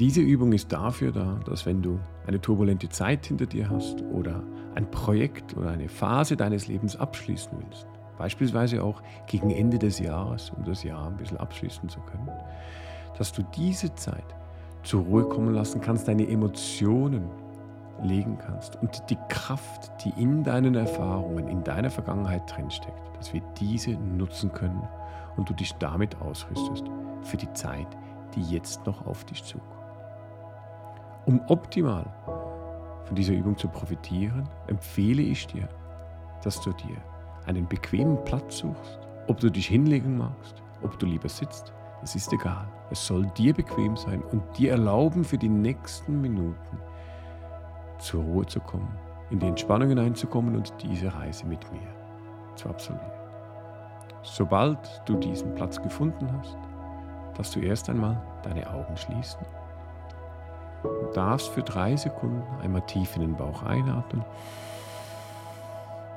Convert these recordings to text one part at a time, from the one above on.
Diese Übung ist dafür da, dass wenn du eine turbulente Zeit hinter dir hast oder ein Projekt oder eine Phase deines Lebens abschließen willst, beispielsweise auch gegen Ende des Jahres, um das Jahr ein bisschen abschließen zu können, dass du diese Zeit zur Ruhe kommen lassen kannst, deine Emotionen legen kannst und die Kraft, die in deinen Erfahrungen, in deiner Vergangenheit drinsteckt, dass wir diese nutzen können und du dich damit ausrüstest für die Zeit, die jetzt noch auf dich zukommt. Um optimal von dieser Übung zu profitieren, empfehle ich dir, dass du dir einen bequemen Platz suchst, ob du dich hinlegen magst, ob du lieber sitzt, es ist egal. Es soll dir bequem sein und dir erlauben, für die nächsten Minuten zur Ruhe zu kommen, in die Entspannung hineinzukommen und diese Reise mit mir zu absolvieren. Sobald du diesen Platz gefunden hast, darfst du erst einmal deine Augen schließen. Du darfst für drei Sekunden einmal tief in den Bauch einatmen,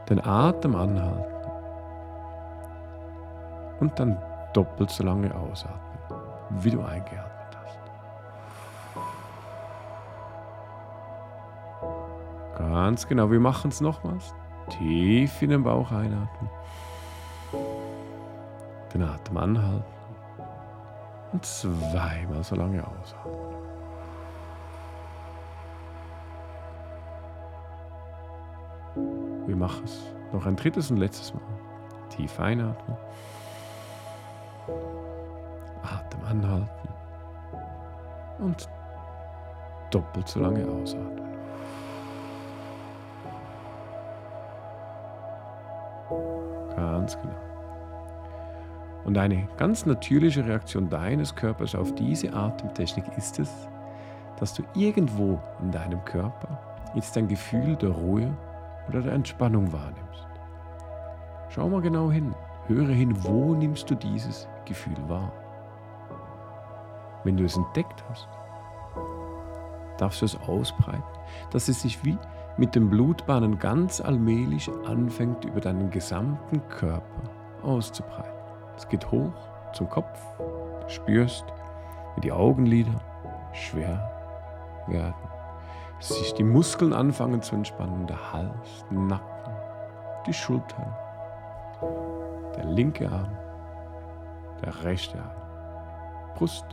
den Atem anhalten und dann doppelt so lange ausatmen, wie du eingeatmet hast. Ganz genau, wir machen es nochmals. Tief in den Bauch einatmen. Den Atem anhalten. Und zweimal so lange ausatmen. Wir machen es noch ein drittes und letztes Mal. Tief einatmen. Atem anhalten. Und doppelt so lange ausatmen. Ganz genau. Und eine ganz natürliche Reaktion deines Körpers auf diese Atemtechnik ist es, dass du irgendwo in deinem Körper jetzt ein Gefühl der Ruhe oder der Entspannung wahrnimmst. Schau mal genau hin, höre hin, wo nimmst du dieses Gefühl wahr. Wenn du es entdeckt hast, darfst du es ausbreiten, dass es sich wie mit den Blutbahnen ganz allmählich anfängt, über deinen gesamten Körper auszubreiten. Es geht hoch zum Kopf, spürst, wie die Augenlider schwer werden, sich die Muskeln anfangen zu entspannen, der Hals, Nacken, die Schultern, der linke Arm, der rechte Arm, Brust,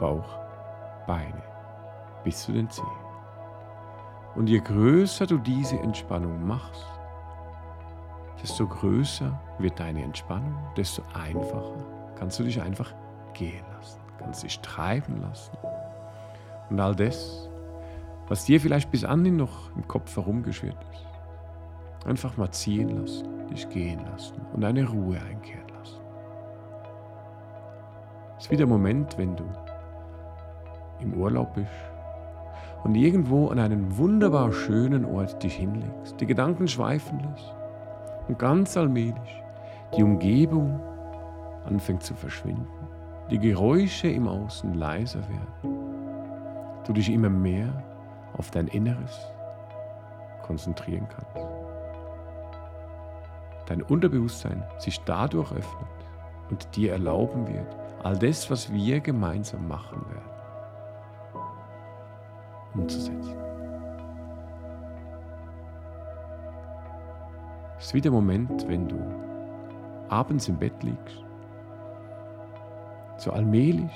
Bauch, Beine bis zu den Zehen. Und je größer du diese Entspannung machst, desto größer wird deine Entspannung, desto einfacher kannst du dich einfach gehen lassen, kannst dich treiben lassen. Und all das, was dir vielleicht bis anhin noch im Kopf herumgeschwirrt ist, einfach mal ziehen lassen, dich gehen lassen und eine Ruhe einkehren lassen. Es ist wie der Moment, wenn du im Urlaub bist und irgendwo an einen wunderbar schönen Ort dich hinlegst, die Gedanken schweifen lässt und ganz allmählich die Umgebung anfängt zu verschwinden, die Geräusche im Außen leiser werden, du dich immer mehr auf dein Inneres konzentrieren kannst. Dein Unterbewusstsein sich dadurch öffnet und dir erlauben wird, all das, was wir gemeinsam machen werden, umzusetzen. Es ist wie der Moment, wenn du abends im Bett liegst, so allmählich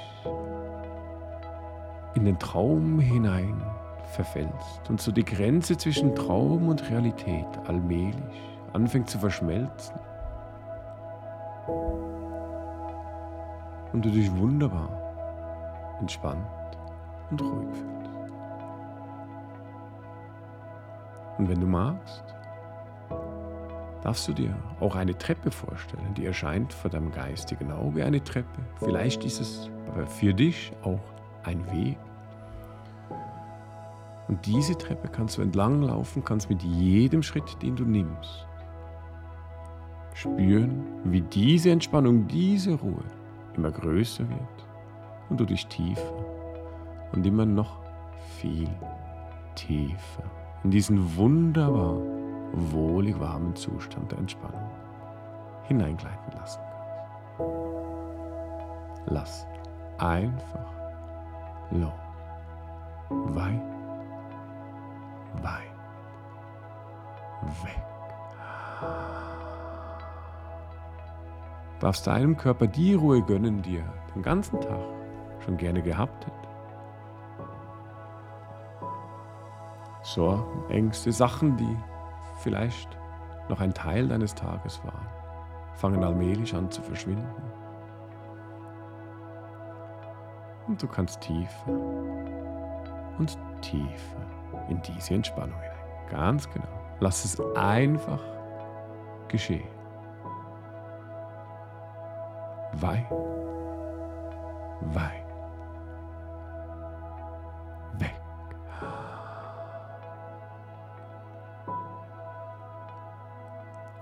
in den Traum hinein verfällst und so die Grenze zwischen Traum und Realität allmählich anfängt zu verschmelzen und du dich wunderbar entspannt und ruhig fühlst. Und wenn du magst, darfst du dir auch eine Treppe vorstellen, die erscheint vor deinem geistigen Auge eine Treppe. Vielleicht ist es für dich auch ein Weg. Und diese Treppe kannst du entlang laufen, kannst mit jedem Schritt, den du nimmst, spüren, wie diese Entspannung, diese Ruhe immer größer wird und du dich tiefer und immer noch viel tiefer in diesen wunderbar wohlig warmen Zustand der Entspannung hineingleiten lassen kannst. Lass einfach los. weit, weit weg. Darfst deinem Körper die Ruhe gönnen, die er den ganzen Tag schon gerne gehabt hätte. Sorgen, Ängste, Sachen, die vielleicht noch ein Teil deines Tages waren, fangen allmählich an zu verschwinden. Und du kannst tiefer und tiefer in diese Entspannung hinein. Ganz genau. Lass es einfach geschehen. Weit, weit, weg.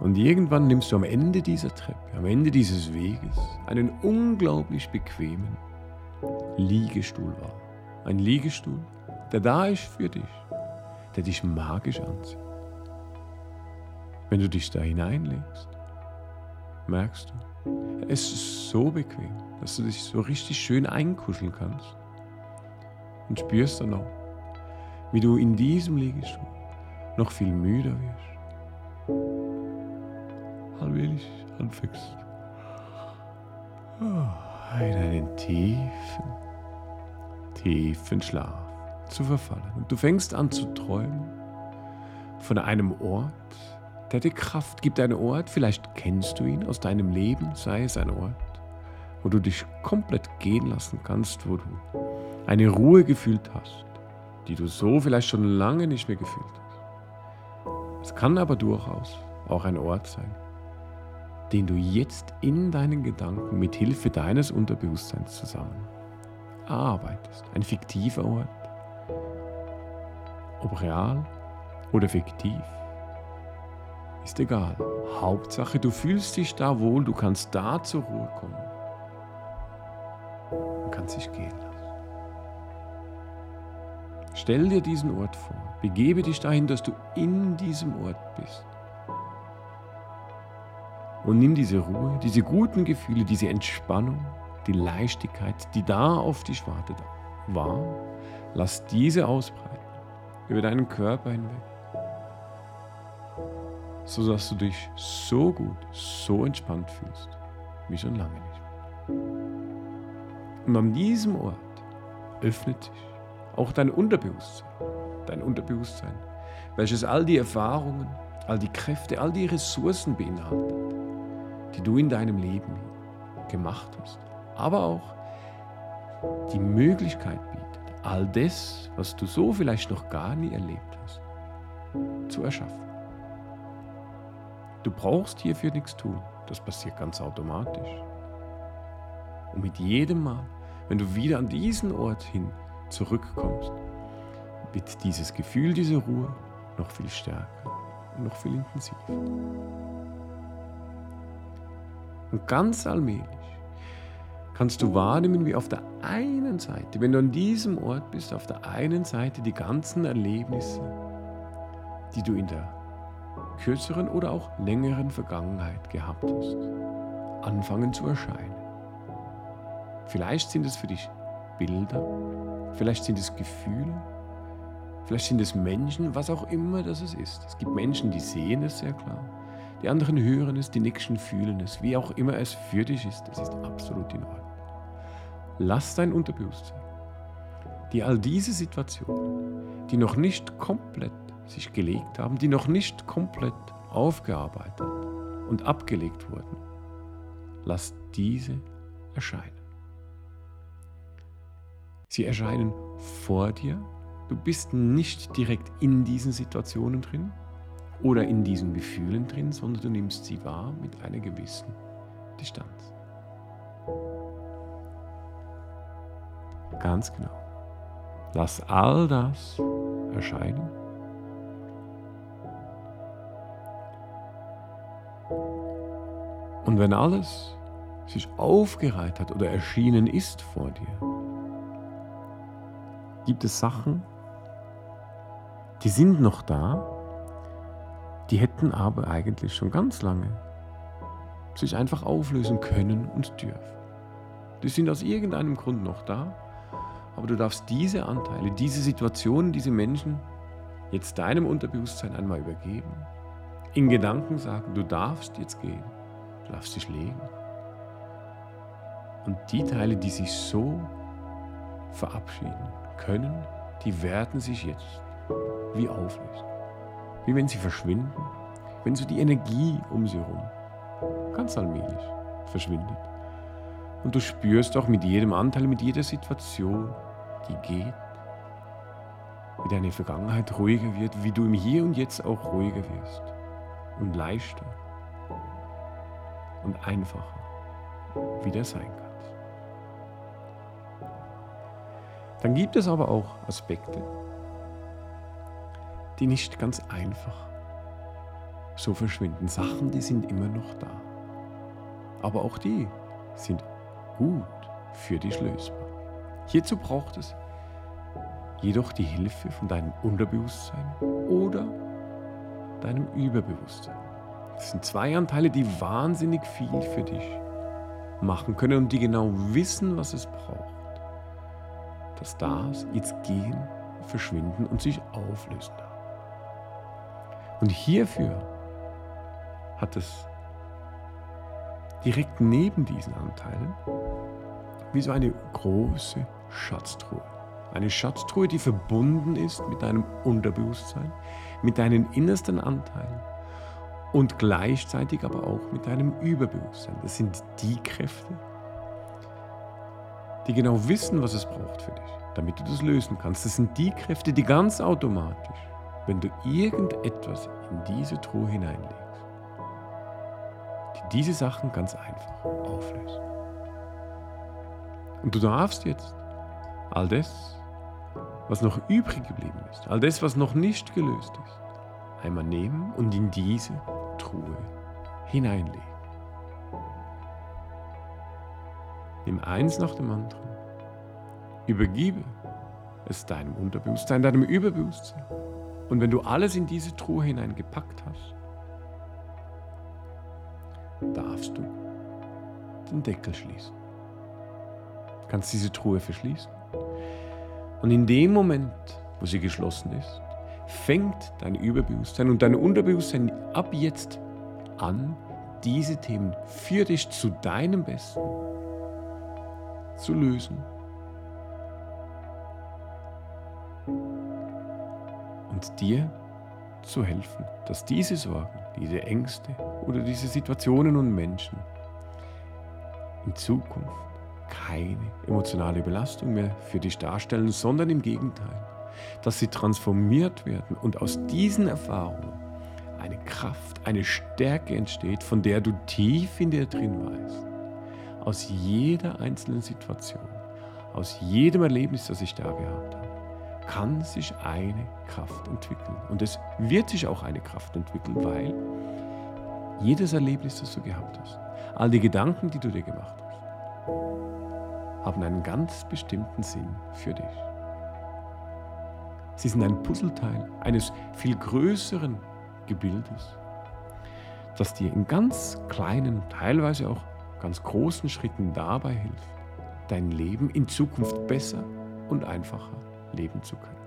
Und irgendwann nimmst du am Ende dieser Treppe, am Ende dieses Weges, einen unglaublich bequemen Liegestuhl wahr. Ein Liegestuhl, der da ist für dich, der dich magisch anzieht. Wenn du dich da hineinlegst, merkst du, es ist so bequem, dass du dich so richtig schön einkuscheln kannst und spürst dann auch, wie du in diesem Liegestuhl noch viel müder wirst. Allmählich anfängst oh, in einen tiefen, tiefen Schlaf zu verfallen. Und du fängst an zu träumen von einem Ort, der dir Kraft gibt, ein Ort, vielleicht kennst du ihn aus deinem Leben, sei es ein Ort, wo du dich komplett gehen lassen kannst, wo du eine Ruhe gefühlt hast, die du so vielleicht schon lange nicht mehr gefühlt hast. Es kann aber durchaus auch ein Ort sein, den du jetzt in deinen Gedanken mit Hilfe deines Unterbewusstseins zusammen arbeitest. Ein fiktiver Ort, ob real oder fiktiv, ist egal. Hauptsache, du fühlst dich da wohl, du kannst da zur Ruhe kommen und kannst dich gehen lassen. Stell dir diesen Ort vor, begebe dich dahin, dass du in diesem Ort bist. Und nimm diese Ruhe, diese guten Gefühle, diese Entspannung, die Leichtigkeit, die da auf dich wartet, wahr. Lass diese ausbreiten über deinen Körper hinweg so dass du dich so gut, so entspannt fühlst, wie schon lange nicht. Und an diesem Ort öffnet sich auch dein Unterbewusstsein, dein Unterbewusstsein, welches all die Erfahrungen, all die Kräfte, all die Ressourcen beinhaltet, die du in deinem Leben gemacht hast, aber auch die Möglichkeit bietet, all das, was du so vielleicht noch gar nie erlebt hast, zu erschaffen. Du brauchst hierfür nichts tun. Das passiert ganz automatisch. Und mit jedem Mal, wenn du wieder an diesen Ort hin zurückkommst, wird dieses Gefühl dieser Ruhe noch viel stärker und noch viel intensiver. Und ganz allmählich kannst du wahrnehmen, wie auf der einen Seite, wenn du an diesem Ort bist, auf der einen Seite die ganzen Erlebnisse, die du in der kürzeren oder auch längeren Vergangenheit gehabt hast, anfangen zu erscheinen. Vielleicht sind es für dich Bilder, vielleicht sind es Gefühle, vielleicht sind es Menschen, was auch immer das ist. Es gibt Menschen, die sehen es sehr klar, die anderen hören es, die nächsten fühlen es, wie auch immer es für dich ist, es ist absolut in Ordnung. Lass dein Unterbewusstsein, die all diese Situationen, die noch nicht komplett sich gelegt haben, die noch nicht komplett aufgearbeitet und abgelegt wurden. Lass diese erscheinen. Sie erscheinen vor dir. Du bist nicht direkt in diesen Situationen drin oder in diesen Gefühlen drin, sondern du nimmst sie wahr mit einer gewissen Distanz. Ganz genau. Lass all das erscheinen Und wenn alles sich aufgereiht hat oder erschienen ist vor dir, gibt es Sachen, die sind noch da, die hätten aber eigentlich schon ganz lange sich einfach auflösen können und dürfen. Die sind aus irgendeinem Grund noch da Aber du darfst diese Anteile, diese Situationen, diese Menschen jetzt deinem Unterbewusstsein einmal übergeben. In Gedanken sagen, du darfst jetzt gehen, du darfst dich legen. Und die Teile, die sich so verabschieden können, die werden sich jetzt wie auflösen. Wie wenn sie verschwinden, wenn so die Energie um sie herum ganz allmählich verschwindet. Und du spürst auch mit jedem Anteil, mit jeder Situation, die geht, wie deine Vergangenheit ruhiger wird, wie du im Hier und Jetzt auch ruhiger wirst und leichter und einfacher wieder sein kannst. Dann gibt es aber auch Aspekte, die nicht ganz einfach so verschwinden. Sachen, die sind immer noch da. Aber auch die sind gut für dich lösbar. Hierzu braucht es jedoch die Hilfe von deinem Unterbewusstsein oder deinem Überbewusstsein. Das sind zwei Anteile, die wahnsinnig viel für dich machen können und die genau wissen, was es braucht, dass das jetzt gehen, verschwinden und sich auflösen darf. Und hierfür hat es direkt neben diesen Anteilen wie so eine große Schatztruhe. Eine Schatztruhe, die verbunden ist mit deinem Unterbewusstsein, mit deinen innersten Anteilen und gleichzeitig aber auch mit deinem Überbewusstsein. Das sind die Kräfte, die genau wissen, was es braucht für dich, damit du das lösen kannst. Das sind die Kräfte, die ganz automatisch, wenn du irgendetwas in diese Truhe hineinlegst, die diese Sachen ganz einfach auflösen. Und du darfst jetzt all das, was noch übrig geblieben ist, all das, was noch nicht gelöst ist, einmal nehmen und in diese Truhe hineinlegen. Nimm eins nach dem anderen. Übergebe es deinem Unterbewusstsein, deinem Überbewusstsein. Und wenn du alles in diese Truhe hineingepackt hast, darfst du den Deckel schließen kannst diese Truhe verschließen. Und in dem Moment, wo sie geschlossen ist, fängt dein Überbewusstsein und dein Unterbewusstsein ab jetzt an, diese Themen für dich zu deinem Besten zu lösen. Und dir zu helfen, dass diese Sorgen, diese Ängste oder diese Situationen und Menschen in Zukunft keine emotionale Belastung mehr für dich darstellen, sondern im Gegenteil, dass sie transformiert werden und aus diesen Erfahrungen eine Kraft, eine Stärke entsteht, von der du tief in dir drin weißt. Aus jeder einzelnen Situation, aus jedem Erlebnis, das ich da gehabt habe, kann sich eine Kraft entwickeln. Und es wird sich auch eine Kraft entwickeln, weil jedes Erlebnis, das du gehabt hast, all die Gedanken, die du dir gemacht hast, haben einen ganz bestimmten Sinn für dich. Sie sind ein Puzzleteil eines viel größeren Gebildes, das dir in ganz kleinen, teilweise auch ganz großen Schritten dabei hilft, dein Leben in Zukunft besser und einfacher leben zu können.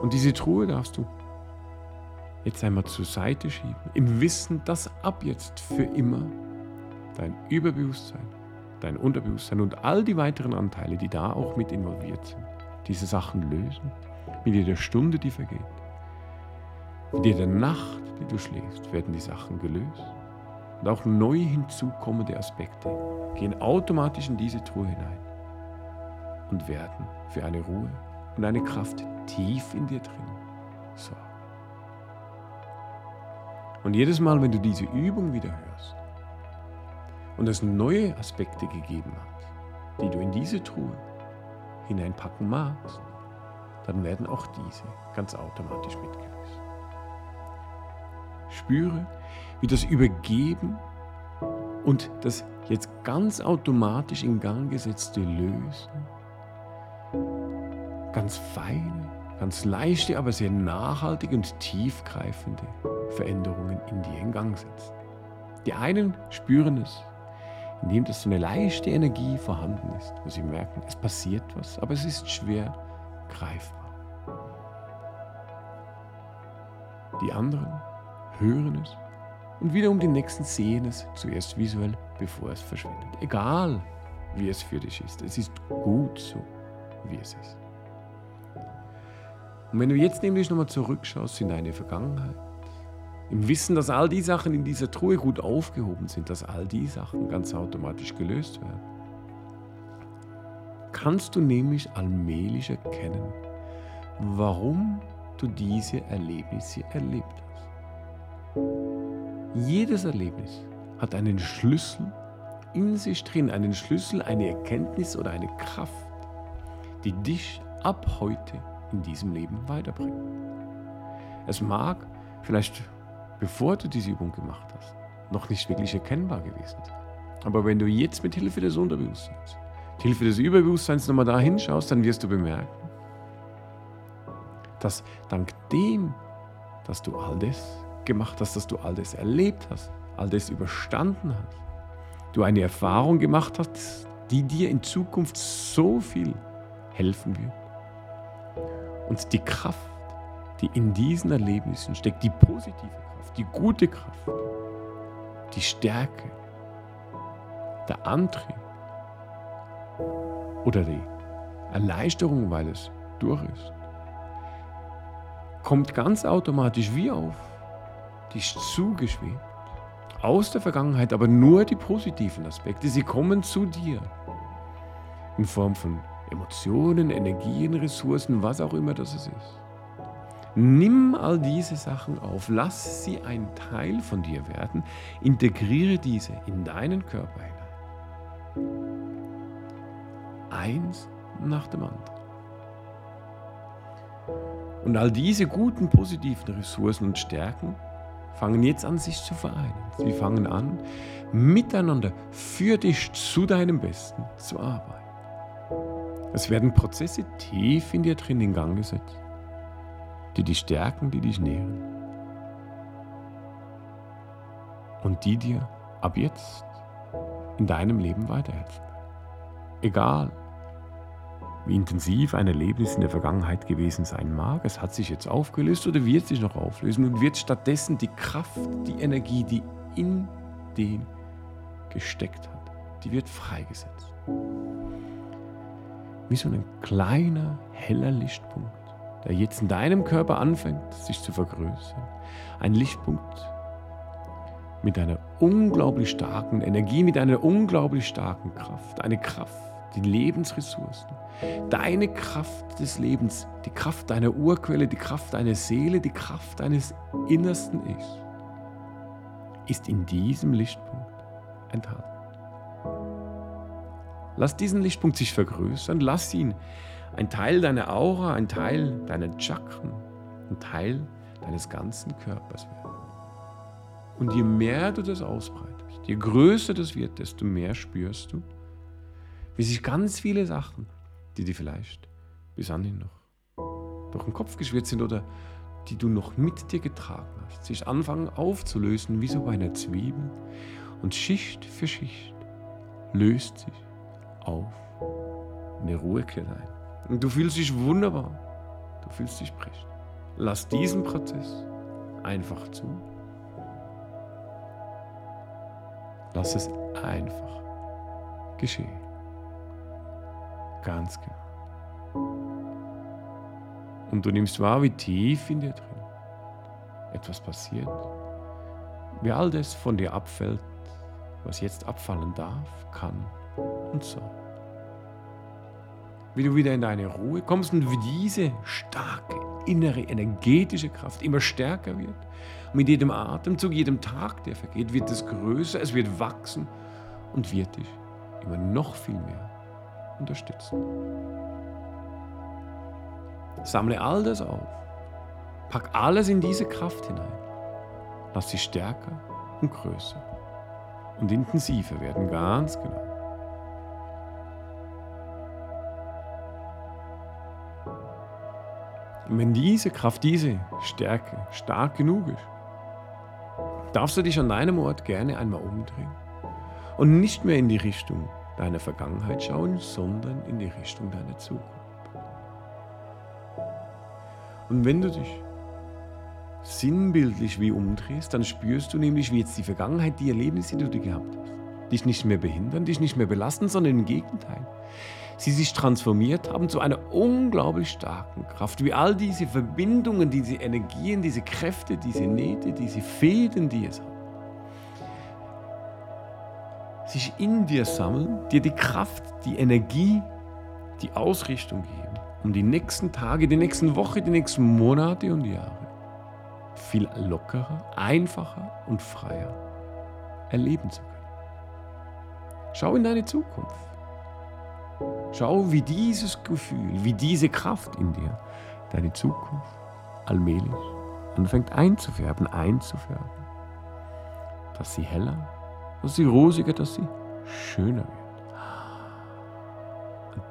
Und diese Truhe darfst du jetzt einmal zur Seite schieben, im Wissen, dass ab jetzt für immer dein Überbewusstsein, dein Unterbewusstsein und all die weiteren Anteile, die da auch mit involviert sind, diese Sachen lösen, mit jeder Stunde, die vergeht. Mit jeder Nacht, die du schläfst, werden die Sachen gelöst. Und auch neu hinzukommende Aspekte gehen automatisch in diese Truhe hinein und werden für eine Ruhe und eine Kraft tief in dir drin sorgen. Und jedes Mal, wenn du diese Übung wieder hörst, und es neue Aspekte gegeben hat, die du in diese Truhe hineinpacken magst, dann werden auch diese ganz automatisch mitgelöst. Spüre, wie das Übergeben und das jetzt ganz automatisch in Gang gesetzte Lösen ganz feine, ganz leichte, aber sehr nachhaltige und tiefgreifende Veränderungen in dir in Gang setzt. Die einen spüren es indem das so eine leichte Energie vorhanden ist, wo sie merken, es passiert was, aber es ist schwer greifbar. Die anderen hören es und wiederum die Nächsten sehen es zuerst visuell, bevor es verschwindet. Egal, wie es für dich ist. Es ist gut so, wie es ist. Und wenn du jetzt nämlich nochmal zurückschaust in deine Vergangenheit, im Wissen, dass all die Sachen in dieser Truhe gut aufgehoben sind, dass all die Sachen ganz automatisch gelöst werden, kannst du nämlich allmählich erkennen, warum du diese Erlebnisse erlebt hast. Jedes Erlebnis hat einen Schlüssel in sich drin, einen Schlüssel, eine Erkenntnis oder eine Kraft, die dich ab heute in diesem Leben weiterbringt. Es mag vielleicht, bevor du diese Übung gemacht hast, noch nicht wirklich erkennbar gewesen sein. Aber wenn du jetzt mit Hilfe des Unterbewusstseins, mit Hilfe des Überbewusstseins nochmal da hinschaust, dann wirst du bemerken, dass dank dem, dass du all das gemacht hast, dass du all das erlebt hast, all das überstanden hast, du eine Erfahrung gemacht hast, die dir in Zukunft so viel helfen wird. Und die Kraft, die in diesen Erlebnissen steckt, die positive Kraft, die gute Kraft, die Stärke, der Antrieb oder die Erleichterung, weil es durch ist, kommt ganz automatisch wie auf dich zugeschwebt aus der Vergangenheit, aber nur die positiven Aspekte. Sie kommen zu dir in Form von Emotionen, Energien, Ressourcen, was auch immer das ist. Nimm all diese Sachen auf, lass sie ein Teil von dir werden, integriere diese in deinen Körper hinein. Eins nach dem anderen. Und all diese guten, positiven Ressourcen und Stärken fangen jetzt an, sich zu vereinen. Sie fangen an, miteinander für dich zu deinem Besten zu arbeiten. Es werden Prozesse tief in dir drin in Gang gesetzt, die dich stärken, die dich nähren. Und die dir ab jetzt in deinem Leben weiterhelfen. Egal, wie intensiv ein Erlebnis in der Vergangenheit gewesen sein mag. Es hat sich jetzt aufgelöst oder wird sich noch auflösen und wird stattdessen die Kraft, die Energie, die in dem gesteckt hat, die wird freigesetzt. Wie so ein kleiner, heller Lichtpunkt, der jetzt in deinem Körper anfängt, sich zu vergrößern. Ein Lichtpunkt mit einer unglaublich starken Energie, mit einer unglaublich starken Kraft. Eine Kraft, die Lebensressourcen, deine Kraft des Lebens, die Kraft deiner Urquelle, die Kraft deiner Seele, die Kraft deines innersten Ichs, ist in diesem Lichtpunkt enthalten. Lass diesen Lichtpunkt sich vergrößern, lass ihn ein Teil deiner Aura, ein Teil deiner Chakren, ein Teil deines ganzen Körpers werden. Und je mehr du das ausbreitest, je größer das wird, desto mehr spürst du, wie sich ganz viele Sachen, die dir vielleicht bis anhin noch durch den Kopf geschwirrt sind oder die du noch mit dir getragen hast, sich anfangen aufzulösen wie so bei einer Zwiebel und Schicht für Schicht löst sich auf eine Ruhe kehrt ein. Und du fühlst dich wunderbar, du fühlst dich prächtig. Lass diesen Prozess einfach zu. Lass es einfach geschehen. Ganz genau. Und du nimmst wahr, wie tief in dir drin etwas passiert, wie all das von dir abfällt, was jetzt abfallen darf, kann und soll. Wie du wieder in deine Ruhe kommst und wie diese starke innere energetische Kraft immer stärker wird. Und mit jedem Atemzug, jedem Tag, der vergeht, wird es größer, es wird wachsen und wird dich immer noch viel mehr unterstützen. Sammle all das auf. Pack alles in diese Kraft hinein. Lass sie stärker und größer und intensiver werden, ganz genau. Und wenn diese Kraft, diese Stärke stark genug ist, darfst du dich an deinem Ort gerne einmal umdrehen Und nicht mehr in die Richtung deiner Vergangenheit schauen, sondern in die Richtung deiner Zukunft. Und wenn du dich sinnbildlich wie umdrehst, dann spürst du nämlich, wie jetzt die Vergangenheit, die Erlebnisse, die du gehabt hast, dich nicht mehr behindern, dich nicht mehr belasten, sondern im Gegenteil. Sie sich transformiert haben zu einer unglaublich starken Kraft. Wie all diese Verbindungen, diese Energien, diese Kräfte, diese Nähte, diese Fäden, die es hat, sich in dir sammeln, dir die Kraft, die Energie, die Ausrichtung geben, um die nächsten Tage, die nächsten Wochen, die nächsten Monate und Jahre viel lockerer, einfacher und freier erleben zu können. Schau in deine Zukunft. Schau, wie dieses Gefühl, wie diese Kraft in dir deine Zukunft allmählich anfängt einzufärben, einzufärben. Dass sie heller, dass sie rosiger, dass sie schöner wird. Ein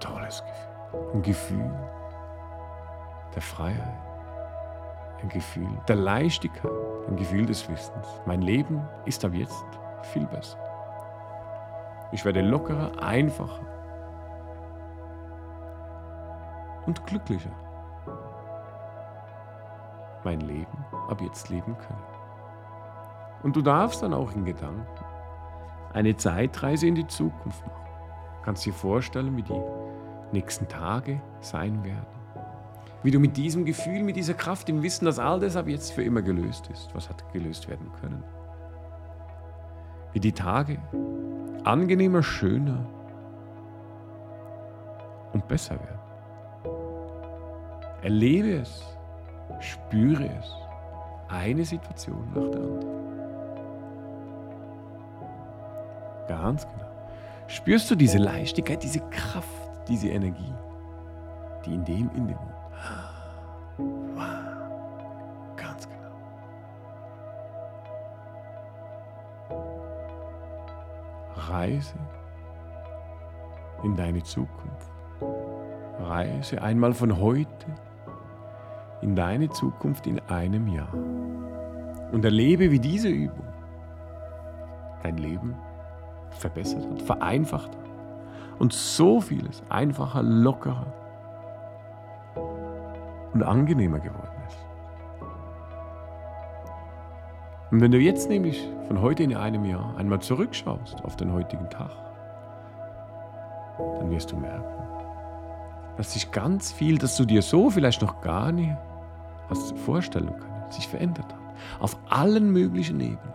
tolles Gefühl. Ein Gefühl der Freiheit. Ein Gefühl der Leichtigkeit. Ein Gefühl des Wissens. Mein Leben ist ab jetzt viel besser. Ich werde lockerer, einfacher und glücklicher. Mein Leben ab jetzt leben können. Und du darfst dann auch in Gedanken eine Zeitreise in die Zukunft machen. Du kannst dir vorstellen, wie die nächsten Tage sein werden. Wie du mit diesem Gefühl, mit dieser Kraft, im Wissen, dass all das ab jetzt für immer gelöst ist, was hat gelöst werden können. Wie die Tage angenehmer, schöner und besser werden. Erlebe es, spüre es, eine Situation nach der anderen. Ganz genau. Spürst du diese Leichtigkeit, diese Kraft, diese Energie, die in dem in dem Reise in deine Zukunft. Reise einmal von heute in deine Zukunft in einem Jahr. Und erlebe, wie diese Übung dein Leben verbessert hat, vereinfacht hat und so vieles einfacher, lockerer und angenehmer geworden Und wenn du jetzt nämlich von heute in einem Jahr einmal zurückschaust auf den heutigen Tag, dann wirst du merken, dass sich ganz viel, das du dir so vielleicht noch gar nicht hast vorstellen können, sich verändert hat. Auf allen möglichen Ebenen.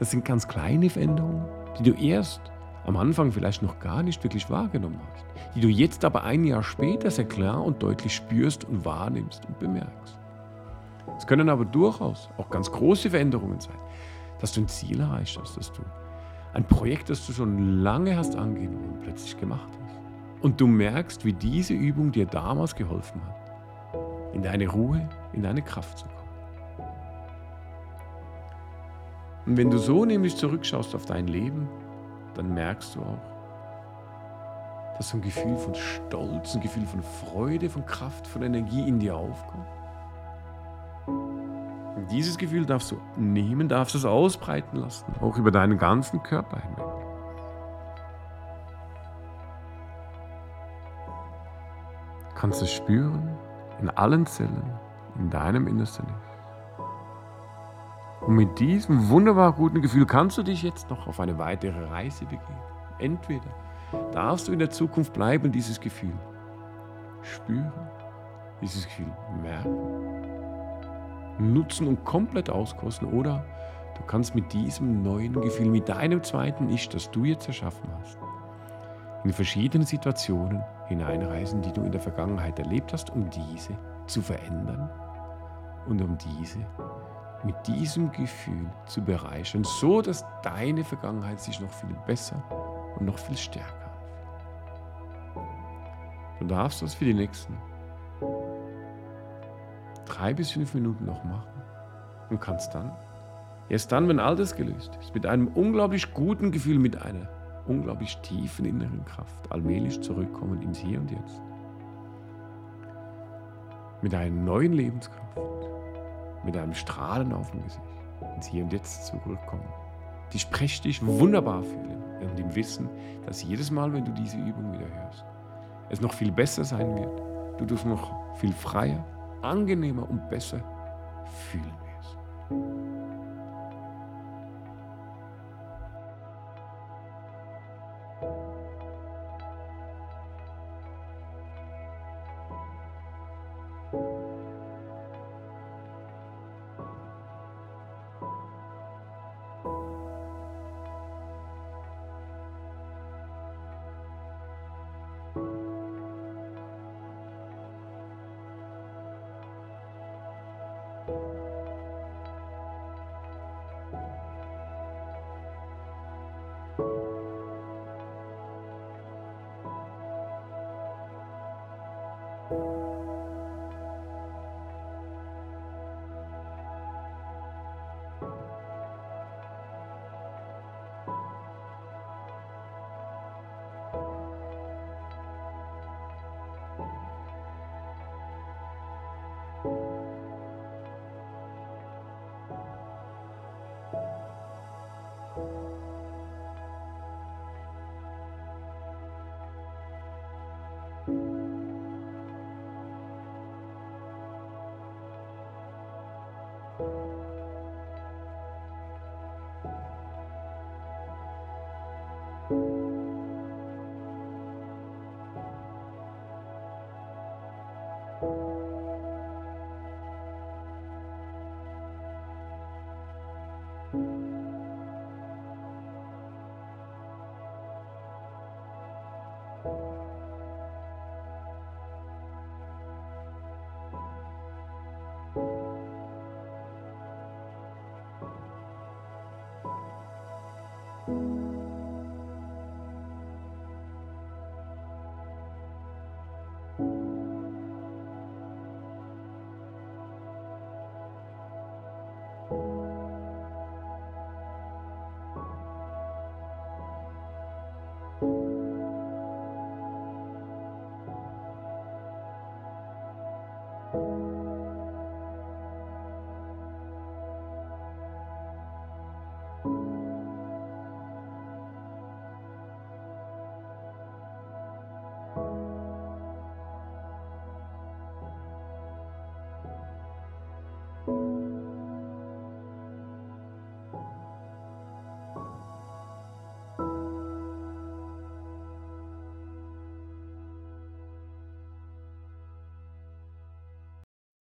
Das sind ganz kleine Veränderungen, die du erst am Anfang vielleicht noch gar nicht wirklich wahrgenommen hast, die du jetzt aber ein Jahr später sehr klar und deutlich spürst und wahrnimmst und bemerkst. Es können aber durchaus auch ganz große Veränderungen sein, dass du ein Ziel erreicht hast, dass du ein Projekt, das du schon lange hast angehen und plötzlich gemacht hast. Und du merkst, wie diese Übung dir damals geholfen hat, in deine Ruhe, in deine Kraft zu kommen. Und wenn du so nämlich zurückschaust auf dein Leben, dann merkst du auch, dass so ein Gefühl von Stolz, ein Gefühl von Freude, von Kraft, von Energie in dir aufkommt. Und dieses Gefühl darfst du nehmen, darfst es ausbreiten lassen, auch über deinen ganzen Körper hinweg. Du kannst es spüren in allen Zellen, in deinem Innersten. Und mit diesem wunderbar guten Gefühl kannst du dich jetzt noch auf eine weitere Reise begeben. Entweder darfst du in der Zukunft bleiben, dieses Gefühl spüren, dieses Gefühl merken, nutzen und komplett auskosten, oder du kannst mit diesem neuen Gefühl, mit deinem zweiten Ich, das du jetzt erschaffen hast, in verschiedene Situationen hineinreisen, die du in der Vergangenheit erlebt hast, um diese zu verändern und um diese mit diesem Gefühl zu bereichern, so dass deine Vergangenheit sich noch viel besser und noch viel stärker anfühlt. Du darfst das für die nächsten drei bis fünf Minuten noch machen und kannst dann, erst dann, wenn all das gelöst ist, mit einem unglaublich guten Gefühl, mit einer unglaublich tiefen inneren Kraft allmählich zurückkommen ins Hier und Jetzt. Mit einer neuen Lebenskraft mit einem Strahlen auf dem Gesicht ins Hier und Jetzt zurückkommen. dich wunderbar fühlen und im Wissen, dass jedes Mal, wenn du diese Übung wieder hörst, es noch viel besser sein wird. Du dich noch viel freier, angenehmer und besser fühlen wirst. you